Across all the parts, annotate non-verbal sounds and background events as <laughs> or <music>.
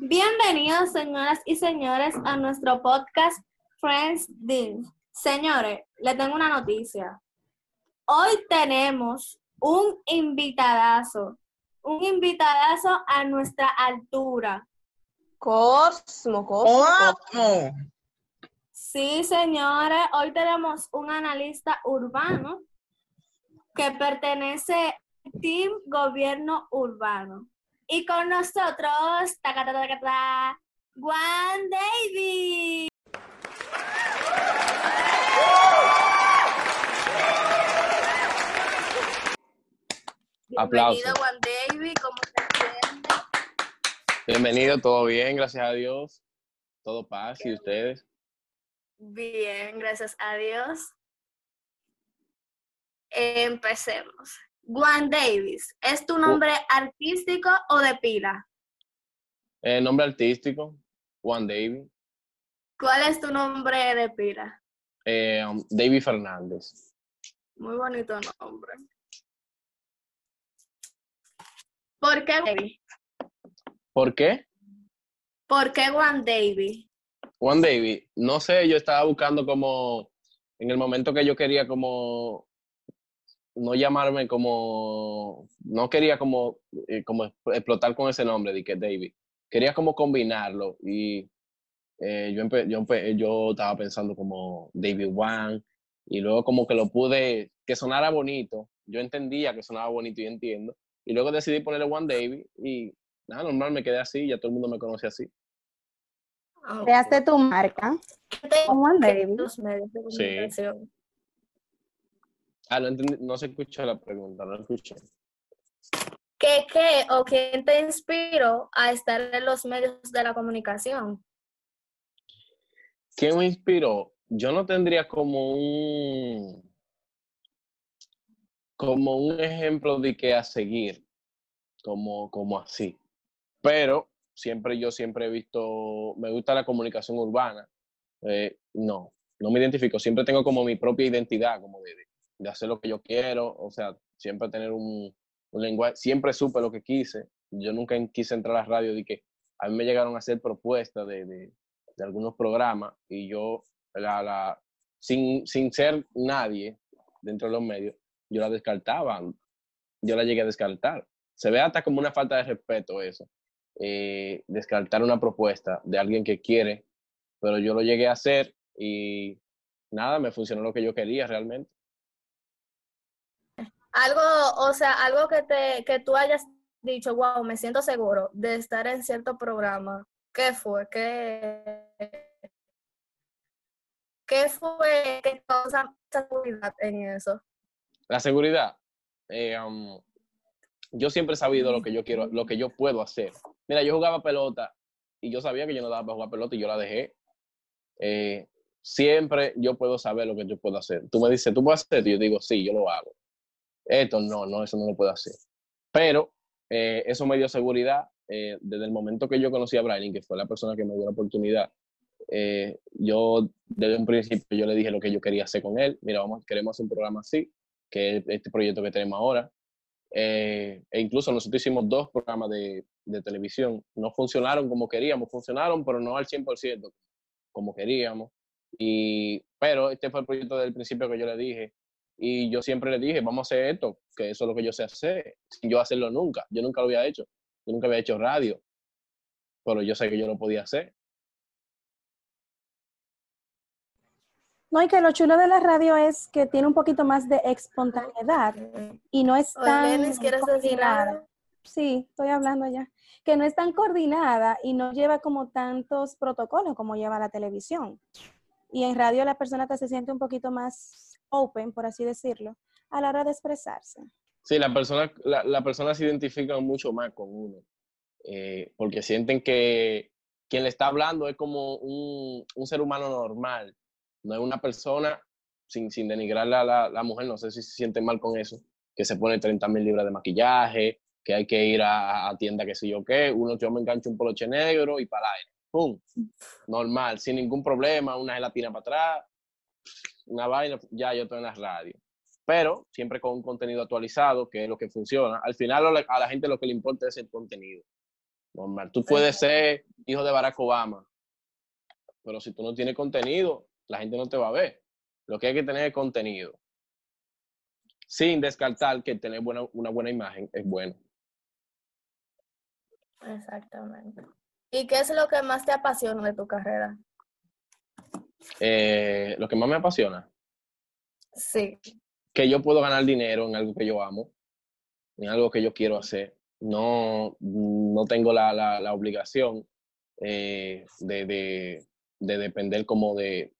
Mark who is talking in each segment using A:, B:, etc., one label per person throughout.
A: Bienvenidos, señoras y señores, a nuestro podcast Friends Deal. Señores, les tengo una noticia. Hoy tenemos un invitadazo, un invitadazo a nuestra altura.
B: Cosmo, Cosmo.
C: ¿Cómo?
A: Sí, señores, hoy tenemos un analista urbano que pertenece al Team Gobierno Urbano. Y con nosotros, taca, taca, taca, taca, Juan David.
C: Aplausos.
A: Bienvenido, Juan David, ¿cómo?
C: Bienvenido, todo bien, gracias a Dios. Todo paz y ustedes.
A: Bien, gracias a Dios. Empecemos. Juan Davis, ¿es tu nombre artístico o de pila?
C: Eh, nombre artístico, Juan David.
A: ¿Cuál es tu nombre de pila?
C: Eh, um, David Fernández.
A: Muy bonito nombre. ¿Por qué David?
C: ¿Por qué?
A: ¿Por qué Juan David?
C: Juan David, no sé, yo estaba buscando como, en el momento que yo quería como, no llamarme como, no quería como, eh, como explotar con ese nombre de que David. Quería como combinarlo y eh, yo, empe- yo, empe- yo estaba pensando como David Juan y luego como que lo pude, que sonara bonito. Yo entendía que sonaba bonito y entiendo. Y luego decidí ponerle Juan David y nada, normal me quedé así, ya todo el mundo me conoce así.
B: Creaste tu marca.
A: medios de
C: Sí. Ah, no, entendí- no se escuchó la pregunta, no la escuché.
A: ¿Qué, qué o quién te inspiró a estar en los medios de la comunicación?
C: ¿Quién me inspiró? Yo no tendría como un como un ejemplo de que a seguir, como, como así. Pero siempre yo siempre he visto, me gusta la comunicación urbana. Eh, no, no me identifico. Siempre tengo como mi propia identidad, como de, hacer lo que yo quiero. O sea, siempre tener un, un lenguaje. Siempre supe lo que quise. Yo nunca quise entrar a la radio de que a mí me llegaron a hacer propuestas de, de, de algunos programas y yo, la, la, sin, sin ser nadie dentro de los medios, yo la descartaba. Yo la llegué a descartar. Se ve hasta como una falta de respeto eso. Eh, descartar una propuesta de alguien que quiere, pero yo lo llegué a hacer y nada, me funcionó lo que yo quería realmente.
A: Algo, o sea, algo que te, que tú hayas dicho, wow, me siento seguro de estar en cierto programa. ¿Qué fue? ¿Qué, qué fue que causa seguridad en eso?
C: La seguridad. eh, um, yo siempre he sabido lo que yo quiero, lo que yo puedo hacer. Mira, yo jugaba pelota y yo sabía que yo no daba para jugar pelota y yo la dejé. Eh, siempre yo puedo saber lo que yo puedo hacer. Tú me dices, ¿tú puedes hacer? esto?" Y yo digo, sí, yo lo hago. Esto no, no, eso no lo puedo hacer. Pero eh, eso me dio seguridad. eh, desde el momento que yo conocí a Brian, que fue la persona que me dio la oportunidad, yo desde un principio yo le dije lo que yo quería hacer con él. Mira, vamos, queremos hacer un programa así, que es este proyecto que tenemos ahora. E incluso nosotros hicimos dos programas de, de televisión. No funcionaron como queríamos, funcionaron, pero no al 100% como queríamos. Y, pero este fue el proyecto desde el principio que yo le dije. Y yo siempre le dije, vamos a hacer esto, que eso es lo que yo sé hacer, sin yo hacerlo nunca. Yo nunca lo había hecho. Yo nunca había hecho radio, pero yo sé que yo lo podía hacer.
B: No, y que lo chulo de la radio es que tiene un poquito más de espontaneidad y no es tan
A: Olenis, ¿quieres decir
B: coordinada. Sí, estoy hablando ya. Que no es tan coordinada y no lleva como tantos protocolos como lleva la televisión. Y en radio la persona se siente un poquito más open, por así decirlo, a la hora de expresarse.
C: Sí, la persona, la persona se identifica mucho más con uno, eh, porque sienten que quien le está hablando es como un, un ser humano normal, no es una persona, sin, sin denigrar a la, la mujer, no sé si se siente mal con eso, que se pone 30 mil libras de maquillaje, que hay que ir a, a tienda que sé yo qué, uno yo me engancho un poloche negro y para aire. ¡pum! Normal, sin ningún problema, una gelatina para atrás, una vaina, ya yo estoy en la radio. Pero siempre con un contenido actualizado, que es lo que funciona. Al final a la gente lo que le importa es el contenido. Normal. Tú puedes ser hijo de Barack Obama, pero si tú no tienes contenido, la gente no te va a ver. Lo que hay que tener es contenido. Sin descartar que tener una buena imagen es bueno.
A: Exactamente. ¿Y qué es lo que más te apasiona de tu carrera?
C: Eh, lo que más me apasiona.
A: Sí.
C: Que yo puedo ganar dinero en algo que yo amo, en algo que yo quiero hacer. No, no tengo la, la, obligación eh, de, de, de, depender como de...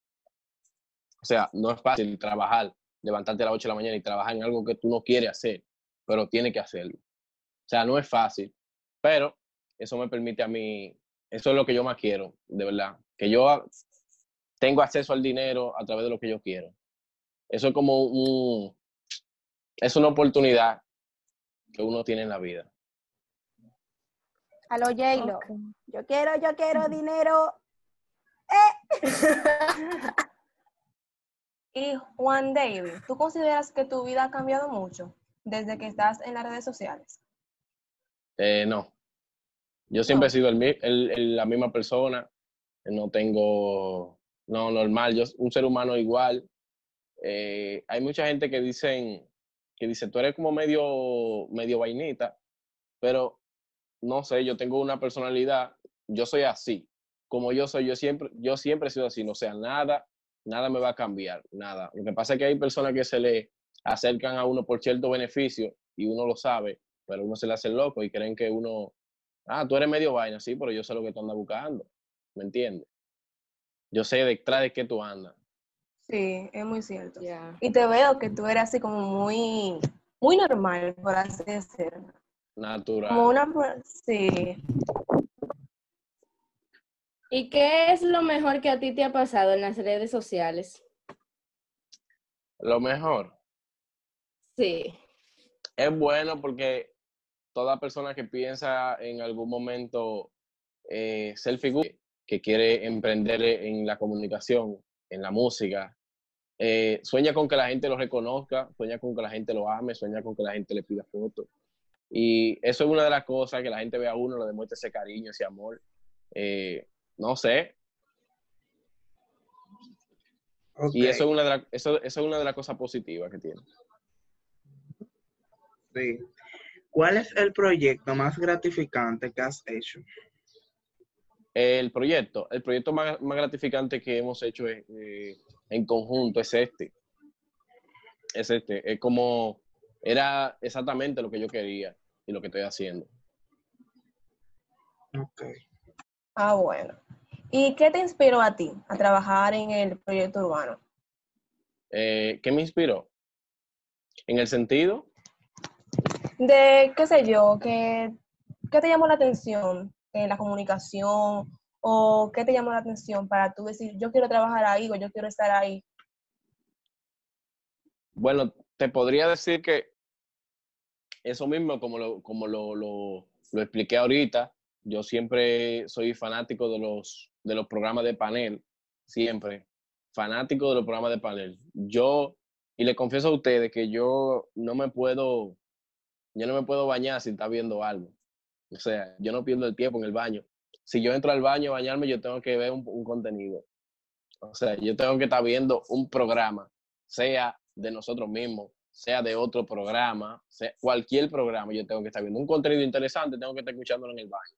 C: O sea, no es fácil trabajar, levantarte a las 8 de la mañana y trabajar en algo que tú no quieres hacer, pero tienes que hacerlo. O sea, no es fácil, pero eso me permite a mí, eso es lo que yo más quiero, de verdad, que yo tengo acceso al dinero a través de lo que yo quiero. Eso es como un, es una oportunidad que uno tiene en la vida.
B: A lo J-Lo. Yo quiero, yo quiero dinero. ¡Eh! <laughs>
D: y Juan David, ¿tú consideras que tu vida ha cambiado mucho desde que estás en las redes sociales?
C: Eh, no, yo siempre he sido el, la misma persona, no tengo, no, normal, yo un ser humano igual. Eh, hay mucha gente que dicen, que dice, tú eres como medio, medio vainita, pero no sé, yo tengo una personalidad, yo soy así, como yo soy, yo siempre, yo siempre he sido así, no sea, nada, nada me va a cambiar, nada. Lo que pasa es que hay personas que se le acercan a uno por cierto beneficio y uno lo sabe, pero uno se le hace loco y creen que uno Ah, tú eres medio vaina, sí, pero yo sé lo que tú andas buscando. ¿Me entiendes? Yo sé detrás de qué tú andas.
D: Sí, es muy cierto. Y te veo que tú eres así como muy, muy normal, por así decirlo.
C: Natural.
D: Como una, sí.
A: ¿Y qué es lo mejor que a ti te ha pasado en las redes sociales?
C: Lo mejor.
A: Sí.
C: Es bueno porque toda persona que piensa en algún momento eh, ser figura, que quiere emprender en la comunicación, en la música, eh, sueña con que la gente lo reconozca, sueña con que la gente lo ame, sueña con que la gente le pida fotos. Y eso es una de las cosas que la gente ve a uno, le demuestra ese cariño, ese amor. Eh, no sé. Y eso es, una de eso, eso es una de las cosas positivas que tiene.
E: Sí. ¿Cuál es el proyecto más gratificante que has hecho?
C: El proyecto, el proyecto más, gratificante que hemos hecho eh, en conjunto es este. Es este. Es como, era exactamente lo que yo quería y lo que estoy haciendo.
E: Ok.
D: Ah, bueno. ¿Y qué te inspiró a ti a trabajar en el proyecto urbano?
C: Eh, ¿Qué me inspiró? En el sentido
D: de, qué sé yo, que, ¿qué te llamó la atención en la comunicación o qué te llamó la atención para tú decir, yo quiero trabajar ahí o yo quiero estar ahí?
C: Bueno, te podría decir que eso mismo, como lo, como lo, lo, lo expliqué ahorita, yo siempre soy fanático de los, de los programas de panel, siempre, fanático de los programas de panel. Yo, y le confieso a ustedes que yo no me puedo yo no me puedo bañar si está viendo algo. O sea, yo no pierdo el tiempo en el baño. Si yo entro al baño a bañarme, yo tengo que ver un, contenido. O sea, yo tengo que estar viendo un programa, sea de nosotros mismos, sea de otro programa, cualquier programa, yo tengo que estar viendo un contenido interesante, tengo que estar escuchándolo en el baño.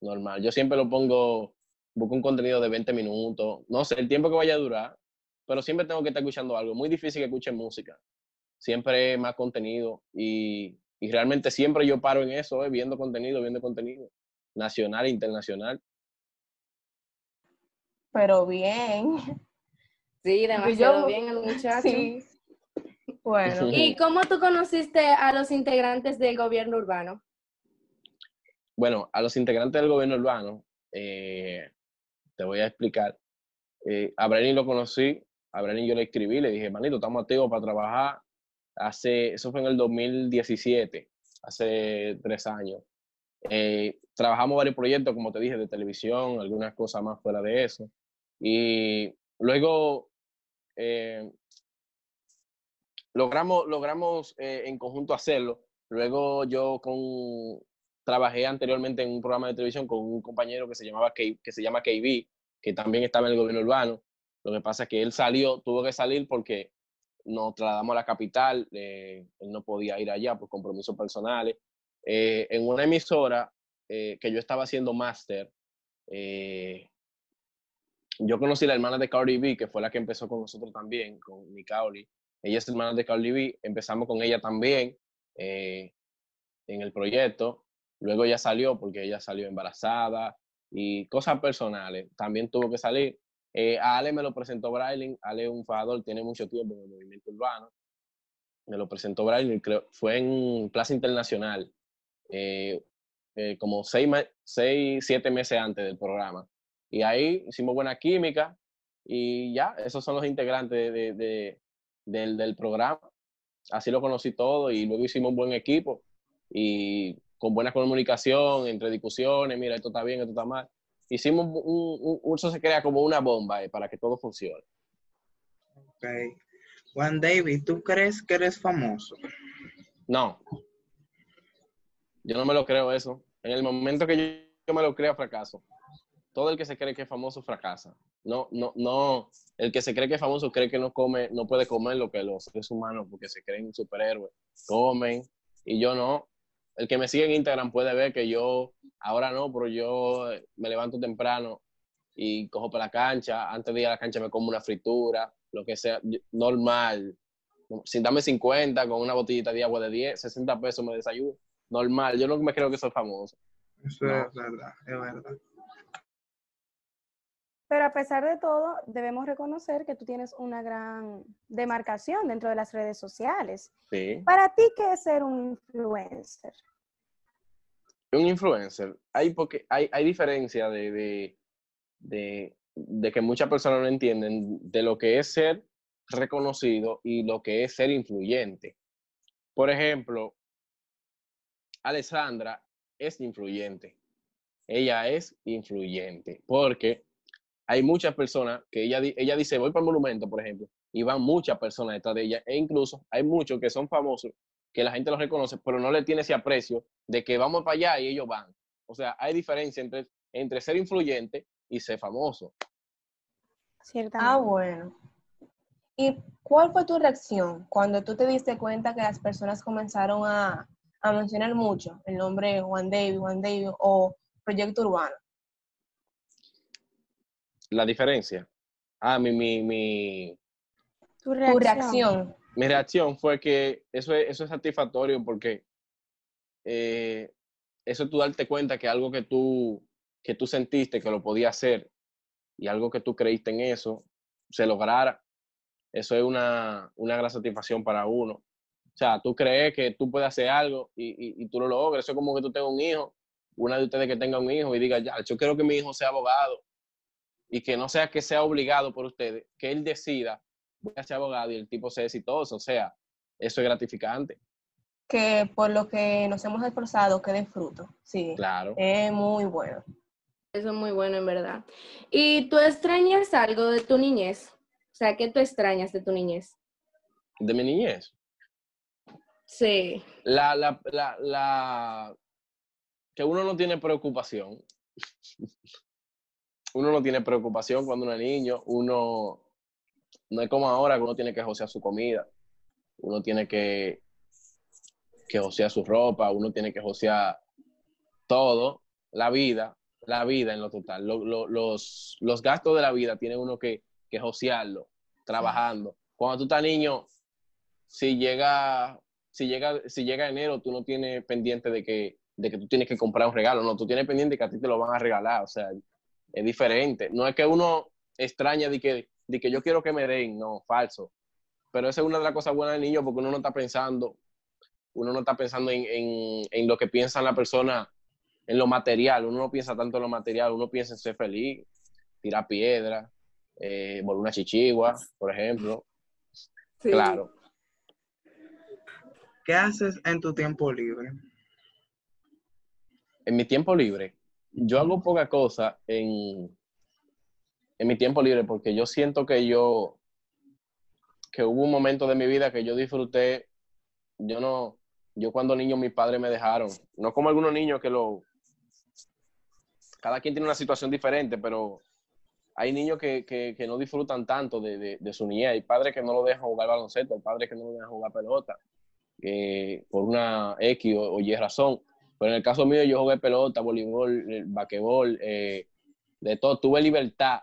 C: Normal. Yo siempre lo pongo, busco un contenido de 20 minutos, no sé el tiempo que vaya a durar, pero siempre tengo que estar escuchando algo. Muy difícil que escuche música. Siempre más contenido y y realmente siempre yo paro en eso, eh, viendo contenido, viendo contenido, nacional e internacional.
D: Pero bien.
A: Sí, <laughs> demasiado bien el muchacho. Bueno, <laughs> ¿y cómo tú conociste a los integrantes del gobierno urbano?
C: Bueno, a los integrantes del gobierno urbano, eh, te voy a explicar. Eh, a Brenny lo conocí, a Brenny yo le escribí, le dije, manito, estamos activos para trabajar, hace, eso fue en el 2017, hace tres años. Eh, trabajamos varios proyectos, como te dije, de televisión, algunas cosas más fuera de eso. Y luego eh, logramos, logramos eh, en conjunto hacerlo. Luego yo con, trabajé anteriormente en un programa de televisión con un compañero que se, llamaba K, que se llama KB, que también estaba en el gobierno urbano. Lo que pasa es que él salió, tuvo que salir porque nos trasladamos a la capital, eh, él no podía ir allá por compromisos personales. Eh, en una emisora que yo estaba haciendo máster, yo conocí a la hermana de Cardi B, que fue la que empezó con nosotros también, con Nicaoli. Ella es hermana de Cardi B, empezamos con ella también eh, en el proyecto. Luego ella salió porque ella salió embarazada y cosas personales. También tuvo que salir. Eh, a Ale me lo presentó Brailing. Ale es un fajador, tiene mucho tiempo en el movimiento urbano. Me lo presentó Brailing, creo, fue en Plaza Internacional, eh, como seis, seis, siete meses antes del programa. Y ahí hicimos buena química y ya, esos son los integrantes de, del, programa. Así lo conocí todo y luego hicimos un buen equipo y con buena comunicación, entre discusiones, mira, esto está bien, esto está mal. Hicimos un, un, eso se crea como una bomba eh, para que todo funcione.
E: Ok. Juan David, ¿tú crees que eres famoso?
C: No. Yo no me lo creo eso. En el momento que yo, yo me lo creo, fracaso todo el que se cree que es famoso fracasa. No, no, no, el que se cree que es famoso cree que no come, no puede comer lo que los seres humanos, porque se creen superhéroes, comen, y yo no. El que me sigue en Instagram puede ver que yo, ahora no, pero yo me levanto temprano y cojo para la cancha, antes de ir a la cancha me como una fritura, lo que sea, normal. Sin darme 50, con una botellita de agua de 10, 60 pesos me desayuno. Normal, yo no me creo que soy famoso.
E: Eso es verdad, es verdad.
B: Pero a pesar de todo, debemos reconocer que tú tienes una gran demarcación dentro de las redes sociales.
C: Sí.
B: Para ti, ¿qué es ser un influencer?
C: Un influencer, hay, porque, hay, hay diferencia de, de, de, que muchas personas no entienden de lo que es ser reconocido y lo que es ser influyente. Por ejemplo, Alessandra es influyente. Ella es influyente porque hay muchas personas que ella, ella dice, voy para el monumento, por ejemplo, y van muchas personas detrás de ella, e incluso hay muchos que son famosos, que la gente los reconoce, pero no le tiene ese aprecio de que vamos para allá y ellos van. O sea, hay diferencia entre, entre ser influyente y ser famoso.
D: Ah, bueno. ¿Y cuál fue tu reacción cuando tú te diste cuenta que las personas comenzaron a, a mencionar mucho el nombre Juan David, Juan David o Proyecto Urbano?
C: La diferencia. Ah, mi, mi, mi,
D: tu reacción.
C: Mi reacción fue que eso es, eso es satisfactorio porque eh, eso tú darte cuenta que algo que tú, que tú sentiste que lo podía hacer y algo que tú creíste en eso, se lograra, eso es una, una gran satisfacción para uno. O sea, tú crees que tú puedes hacer algo y, y, tú lo logras. Eso es como que tú tengas un hijo, una de ustedes que tenga un hijo y diga, ya, yo quiero que mi hijo sea abogado y que no sea que sea obligado por ustedes, que él decida, voy a ser abogado y el tipo sea exitoso, o sea, eso es gratificante.
D: Que por lo que nos hemos esforzado quede fruto, sí.
C: Claro.
D: Es muy bueno.
A: Eso es muy bueno, en verdad. ¿Y tú extrañas algo de tu niñez? O sea, ¿qué tú extrañas de tu niñez?
C: ¿De mi niñez?
A: Sí.
C: La, la, la, la, que uno no tiene preocupación <laughs> uno no tiene preocupación cuando uno es niño, uno no es como ahora que uno tiene que josear su comida, uno tiene que, que josear su ropa, uno tiene que josear todo, la vida, la vida en lo total. los, los gastos de la vida tiene uno que, que josearlo, trabajando. Cuando tú estás niño, si llega, si llega, si llega enero, tú no tienes pendiente de que, de que tú tienes que comprar un regalo, no, tú tienes pendiente que a ti te lo van a regalar, o sea, es diferente. No es que uno extraña de que, de que yo quiero que me den, no, falso. Pero esa es una de las cosas buenas del niño porque uno no está pensando, uno no está pensando en, en, lo que piensa la persona, en lo material. Uno no piensa tanto en lo material, uno piensa en ser feliz, tirar piedra, eh, volver una chichigua, por ejemplo. Claro.
E: ¿Qué haces en tu tiempo libre?
C: En mi tiempo libre, yo hago poca cosa en, en mi tiempo libre porque yo siento que yo, que hubo un momento de mi vida que yo disfruté, yo no, yo cuando niño mis padres me dejaron, no como algunos niños que lo, cada quien tiene una situación diferente, pero hay niños que, que, que no disfrutan tanto de, de, su niñez, hay padres que no lo dejan jugar baloncesto, hay padres que no lo dejan jugar pelota, eh, por una X o, o, Y razón, pero en el caso mío yo jugué pelota, voleibol, basquetbol, eh, de todo, tuve libertad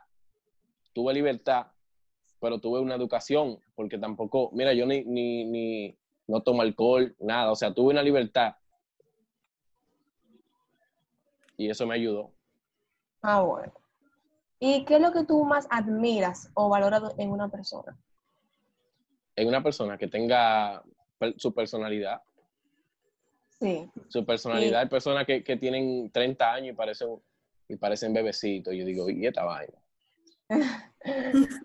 C: tuve libertad, pero tuve una educación, porque tampoco, mira, yo ni, ni, ni no tomo alcohol, nada, o sea, tuve una libertad. Y eso me ayudó.
D: Ah, bueno. ¿Y qué es lo que tú más admiras o valoras en una persona?
C: En una persona que tenga su personalidad.
D: Sí.
C: Su personalidad. Sí. Hay personas que, que, tienen 30 años y parecen, y parecen bebecitos. Yo digo, ¿y esta vaina? <laughs>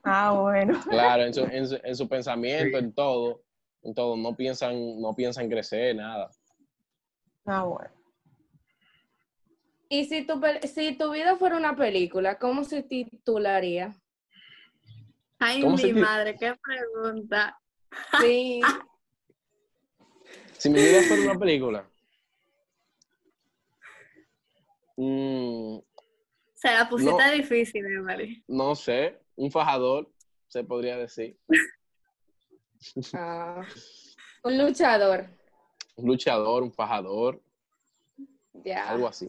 D: ah, bueno.
C: Claro, en su, en su, en su pensamiento, sí. en todo, en todo, no piensan, no piensan crecer, nada.
D: Ah, bueno.
F: Y si tu, si tu vida fuera una película, ¿cómo se titularía?
A: Ay, mi madre, qué pregunta.
F: Sí. <laughs>
C: si mi vida fuera una película. Mm,
A: se la pusiste no, difícil, Mari.
C: No sé, un fajador, se podría decir. <laughs>
F: Ah, un luchador.
C: Un luchador, un fajador.
F: Ya.
C: Algo así.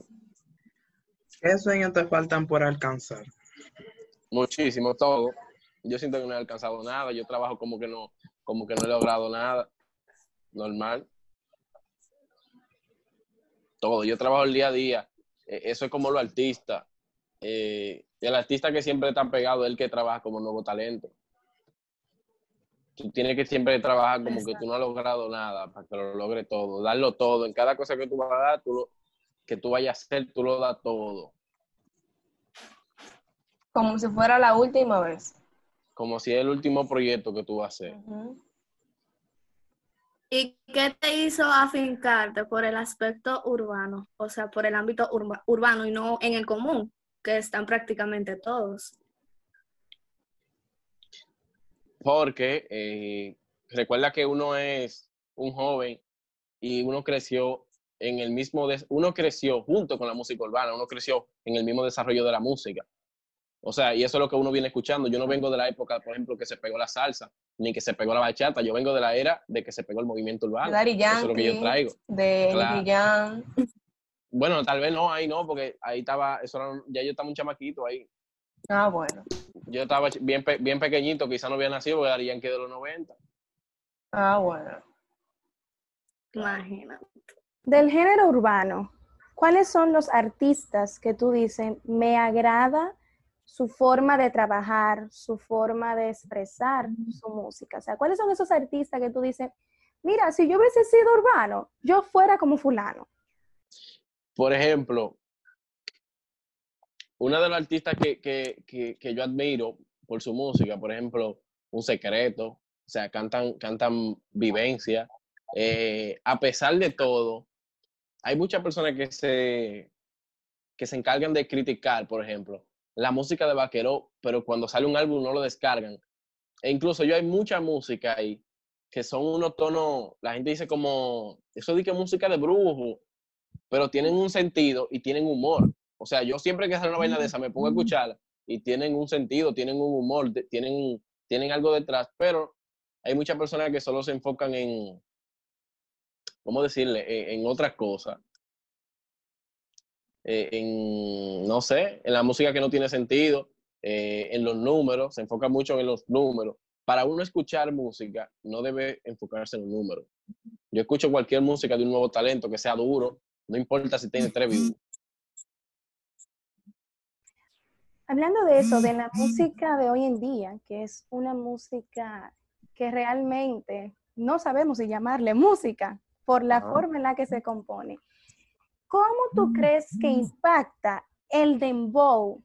E: ¿Qué sueños te faltan por alcanzar?
C: Muchísimo, todo. Yo siento que no he alcanzado nada. Yo trabajo como que no, como que no he logrado nada. Normal. Todo. Yo trabajo el día a día. Eso es como los artistas eh, el artista que siempre está pegado es el que trabaja como nuevo talento. Tú tienes que siempre trabajar como Exacto. que tú no has logrado nada para que lo logre todo, darlo todo. En cada cosa que tú vas a dar, tú lo, que tú vayas a hacer, tú lo das todo.
D: Como si fuera la última vez.
C: Como si es el último proyecto que tú vas a hacer. Uh
A: -huh. ¿Y qué te hizo afincarte por el aspecto urbano? O sea, por el ámbito urba urbano y no en el común que están prácticamente todos.
C: Porque eh, recuerda que uno es un joven y uno creció en el mismo, uno creció junto con la música urbana, uno creció en el mismo desarrollo de la música. O sea, y eso es lo que uno viene escuchando. Yo no vengo de la época, por ejemplo, que se pegó la salsa, ni que se pegó la bachata. Yo vengo de la era de que se pegó el movimiento urbano.
D: Daddy Yankee,
C: eso es lo que yo traigo.
D: De claro.
C: Bueno, tal vez no, ahí no, porque ahí estaba, eso era, ya yo estaba un chamaquito ahí.
D: Ah, bueno.
C: Yo estaba bien, bien pequeñito, quizá no había nacido, porque Darían que de los 90.
D: Ah, bueno.
A: Imagínate.
B: Del género urbano, ¿cuáles son los artistas que tú dices, me agrada su forma de trabajar, su forma de expresar su música? O sea, ¿cuáles son esos artistas que tú dices, mira, si yo hubiese sido urbano, yo fuera como fulano?
C: Por ejemplo, una de las artistas que, que, que, que, yo admiro por su música, por ejemplo, Un Secreto, o sea, cantan, cantan vivencia. Eh, a pesar de todo, hay muchas personas que se, que se encargan de criticar, por ejemplo, la música de Vaquero, pero cuando sale un álbum no lo descargan. E incluso yo hay mucha música ahí que son unos tonos, la gente dice como, eso de que música de brujo, pero tienen un sentido y tienen humor. O sea, yo siempre que sale una vaina de esa me pongo a escucharla y tienen un sentido, tienen un humor, tienen, tienen algo detrás, pero hay muchas personas que solo se enfocan en, ¿cómo decirle?, en, en otras cosas. Eh, en, no sé, en la música que no tiene sentido, eh, en los números, se enfoca mucho en los números. Para uno escuchar música, no debe enfocarse en los números. Yo escucho cualquier música de un nuevo talento que sea duro, no importa si tiene tres views.
B: Hablando de eso, de la música de hoy en día, que es una música que realmente no sabemos si llamarle música por la forma en la que se compone. ¿Cómo tú crees que impacta el dembow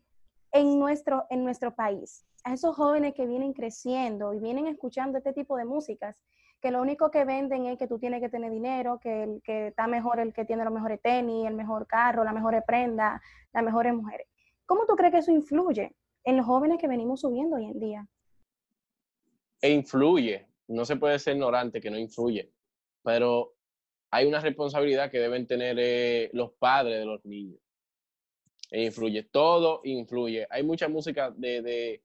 B: en nuestro, en nuestro país? A esos jóvenes que vienen creciendo y vienen escuchando este tipo de músicas que lo único que venden es que tú tienes que tener dinero, que, el, que está mejor el que tiene los mejores tenis, el mejor carro, las mejores prendas, las mejores mujeres. ¿Cómo tú crees que eso influye en los jóvenes que venimos subiendo hoy en día?
C: E influye, no se puede ser ignorante que no influye, pero hay una responsabilidad que deben tener eh, los padres de los niños. E influye, todo influye. Hay mucha música de,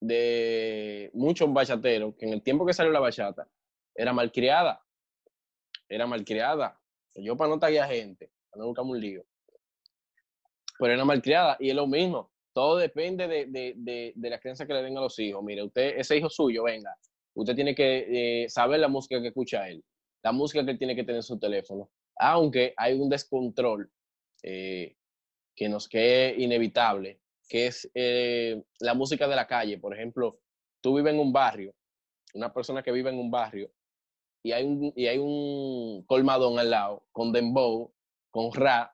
C: de, muchos bachateros que en el tiempo que salió la bachata era malcriada. Era malcriada. Yo para no taguear gente, para no buscarme un lío. Pero era malcriada y es lo mismo. Todo depende de, de, de, la creencia que le den a los hijos. Mire, usted, ese hijo suyo, venga, usted tiene que eh, saber la música que escucha él la música que tiene que tener en su teléfono, aunque hay un descontrol eh, que nos quede inevitable, que es eh, la música de la calle. Por ejemplo, tú vives en un barrio, una persona que vive en un barrio, y hay un, y hay un colmadón al lado, con dembow, con rap,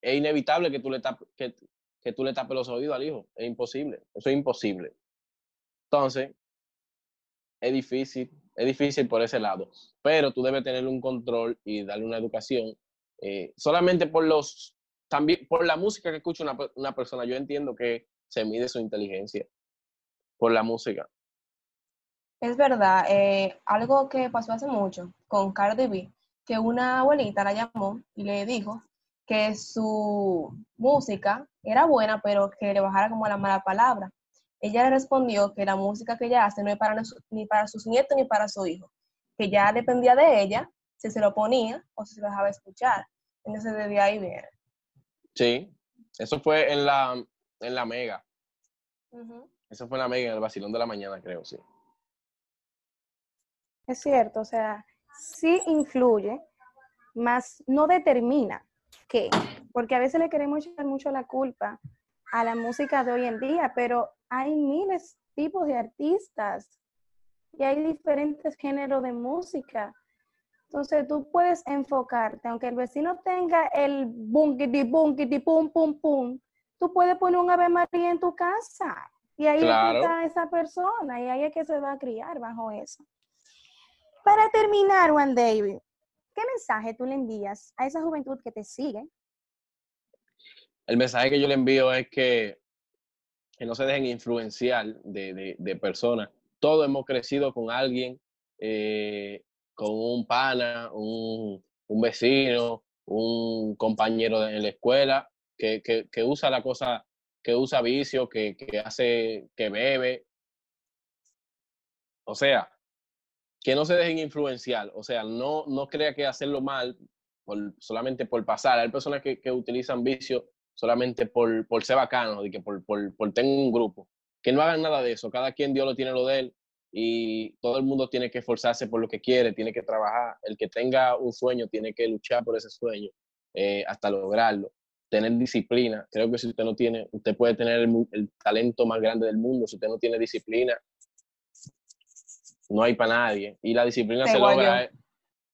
C: es inevitable que tú le tapes, que, que tú le tapes los oídos al hijo. Es imposible. Eso es imposible. Entonces, es difícil es difícil por ese lado, pero tú debes tener un control y darle una educación. Eh, solamente por los, también por la música que escucha una, persona, yo entiendo que se mide su inteligencia por la música.
D: Es verdad, eh, algo que pasó hace mucho con Cardi B, que una abuelita la llamó y le dijo que su música era buena, pero que le bajara como la mala palabra. Ella le respondió que la música que ella hace no es para ni para sus nietos ni para su hijo, que ya dependía de ella si se lo ponía o si se lo dejaba escuchar. Entonces de ahí viene.
C: Sí, eso fue en la, en la Mega. Eso fue en la Mega, en el vacilón de la mañana, creo, sí.
B: Es cierto, o sea, sí influye, más no determina qué, porque a veces le queremos echar mucho la culpa a la música de hoy en día, pero hay miles tipos de artistas y hay diferentes géneros de música. Entonces tú puedes enfocarte, aunque el vecino tenga el bunkity, bunkity, pum, pum, pum, tú puedes poner un Ave María en tu casa. Y ahí está esa persona, y ahí es que se va a criar bajo eso. Para terminar, Juan David, ¿qué mensaje tú le envías a esa juventud que te sigue?
C: El mensaje que yo le envío es que que no se dejen influenciar de, de, personas. Todos hemos crecido con alguien, eh, con un pana, un, un, vecino, un compañero en la escuela que, que, que usa la cosa, que usa vicio, que, que hace, que bebe. O sea, que no se dejen influenciar. O sea, no, no crea que hacerlo mal solamente por pasar. Hay personas que, que utilizan vicio solamente por, por ser bacano, de que por, por, por tener un grupo. Que no hagan nada de eso, cada quien Dios lo tiene lo de él y todo el mundo tiene que esforzarse por lo que quiere, tiene que trabajar. El que tenga un sueño tiene que luchar por ese sueño eh, hasta lograrlo. Tener disciplina. Creo que si usted no tiene, usted puede tener el, talento más grande del mundo. Si usted no tiene disciplina, no hay para nadie. Y la disciplina se logra,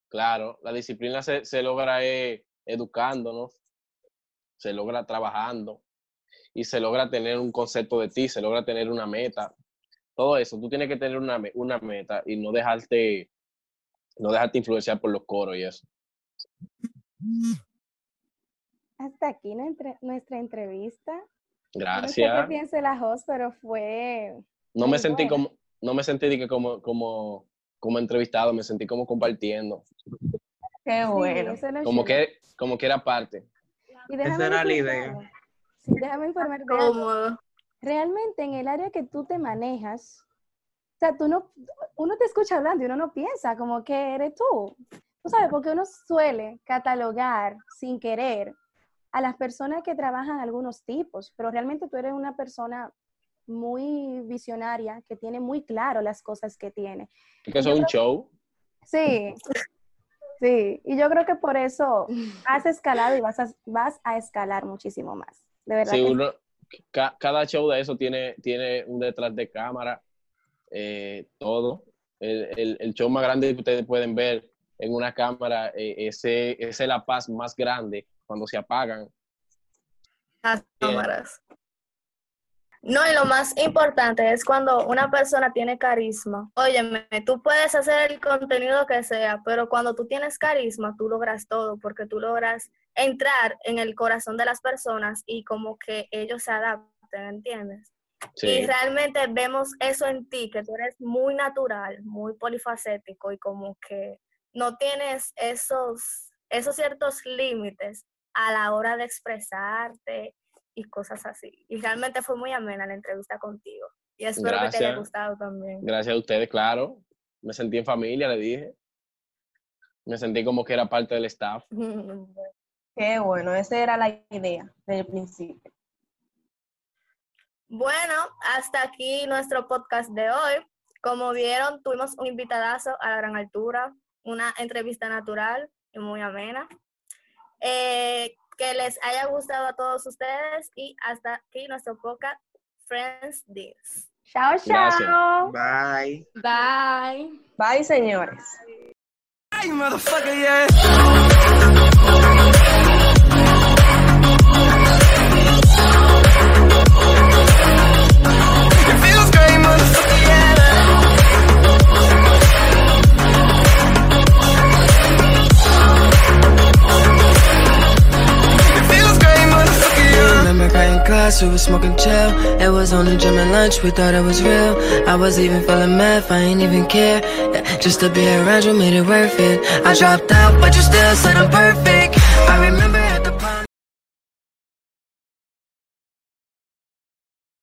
C: claro, la disciplina se, se logra eh, educándonos, se logra trabajando y se logra tener un concepto de ti, se logra tener una meta. Todo eso, tú tienes que tener una, una meta y no dejarte, no dejarte influenciar por los coros y eso.
B: Hasta aquí nuestra entrevista.
C: Gracias.
B: No sé qué piense la host, pero fue.
C: No me sentí como, no me sentí que como, como, como entrevistado, me sentí como compartiendo.
D: Qué bueno.
C: como que, como que era parte.
E: Esa era la idea.
B: Sí, déjame informarte. Realmente en el área que tú te manejas, o sea, tú no, uno te escucha hablando y uno no piensa como que eres tú. Tú sabes, porque uno suele catalogar sin querer a las personas que trabajan algunos tipos, pero realmente tú eres una persona muy visionaria, que tiene muy claro las cosas que tiene.
C: ¿Que es un show?
B: Sí, <laughs> Sí, y yo creo que por eso <laughs> has escalado y vas a, vas a escalar muchísimo más. De verdad.
C: Sí, uno, cada show de eso tiene, tiene un detrás de cámara, eh, todo. El, el, show más grande que ustedes pueden ver en una cámara, eh, ese, es la paz más grande cuando se apagan.
A: Las cámaras. No, y lo más importante es cuando una persona tiene carisma. Óyeme, tú puedes hacer el contenido que sea, pero cuando tú tienes carisma, tú logras todo, porque tú logras entrar en el corazón de las personas y como que ellos se adapten, ¿entiendes? Y realmente vemos eso en ti, que tú eres muy natural, muy polifacético y como que no tienes esos, esos ciertos límites a la hora de expresarte y cosas así. Y realmente fue muy amena la entrevista contigo. Y espero que te haya gustado también.
C: Gracias a ustedes, claro. Me sentí en familia, le dije. Me sentí como que era parte del staff. <laughs>
D: Qué bueno, esa era la idea del principio.
A: Bueno, hasta aquí nuestro podcast de hoy. Como vieron, tuvimos un invitadazo a la gran altura, una entrevista natural y muy amena. Eh, que les haya gustado a todos ustedes y hasta aquí nuestro podcast Friends This.
D: Chao, chao.
E: Bye.
F: Bye.
D: Bye, señores.
G: Class, we were smoking chill. It was only gym and lunch, we thought it was real. I was even feeling math, I ain't even care. Just to be around you made it worth it. I dropped out, but you still said I'm perfect. I remember.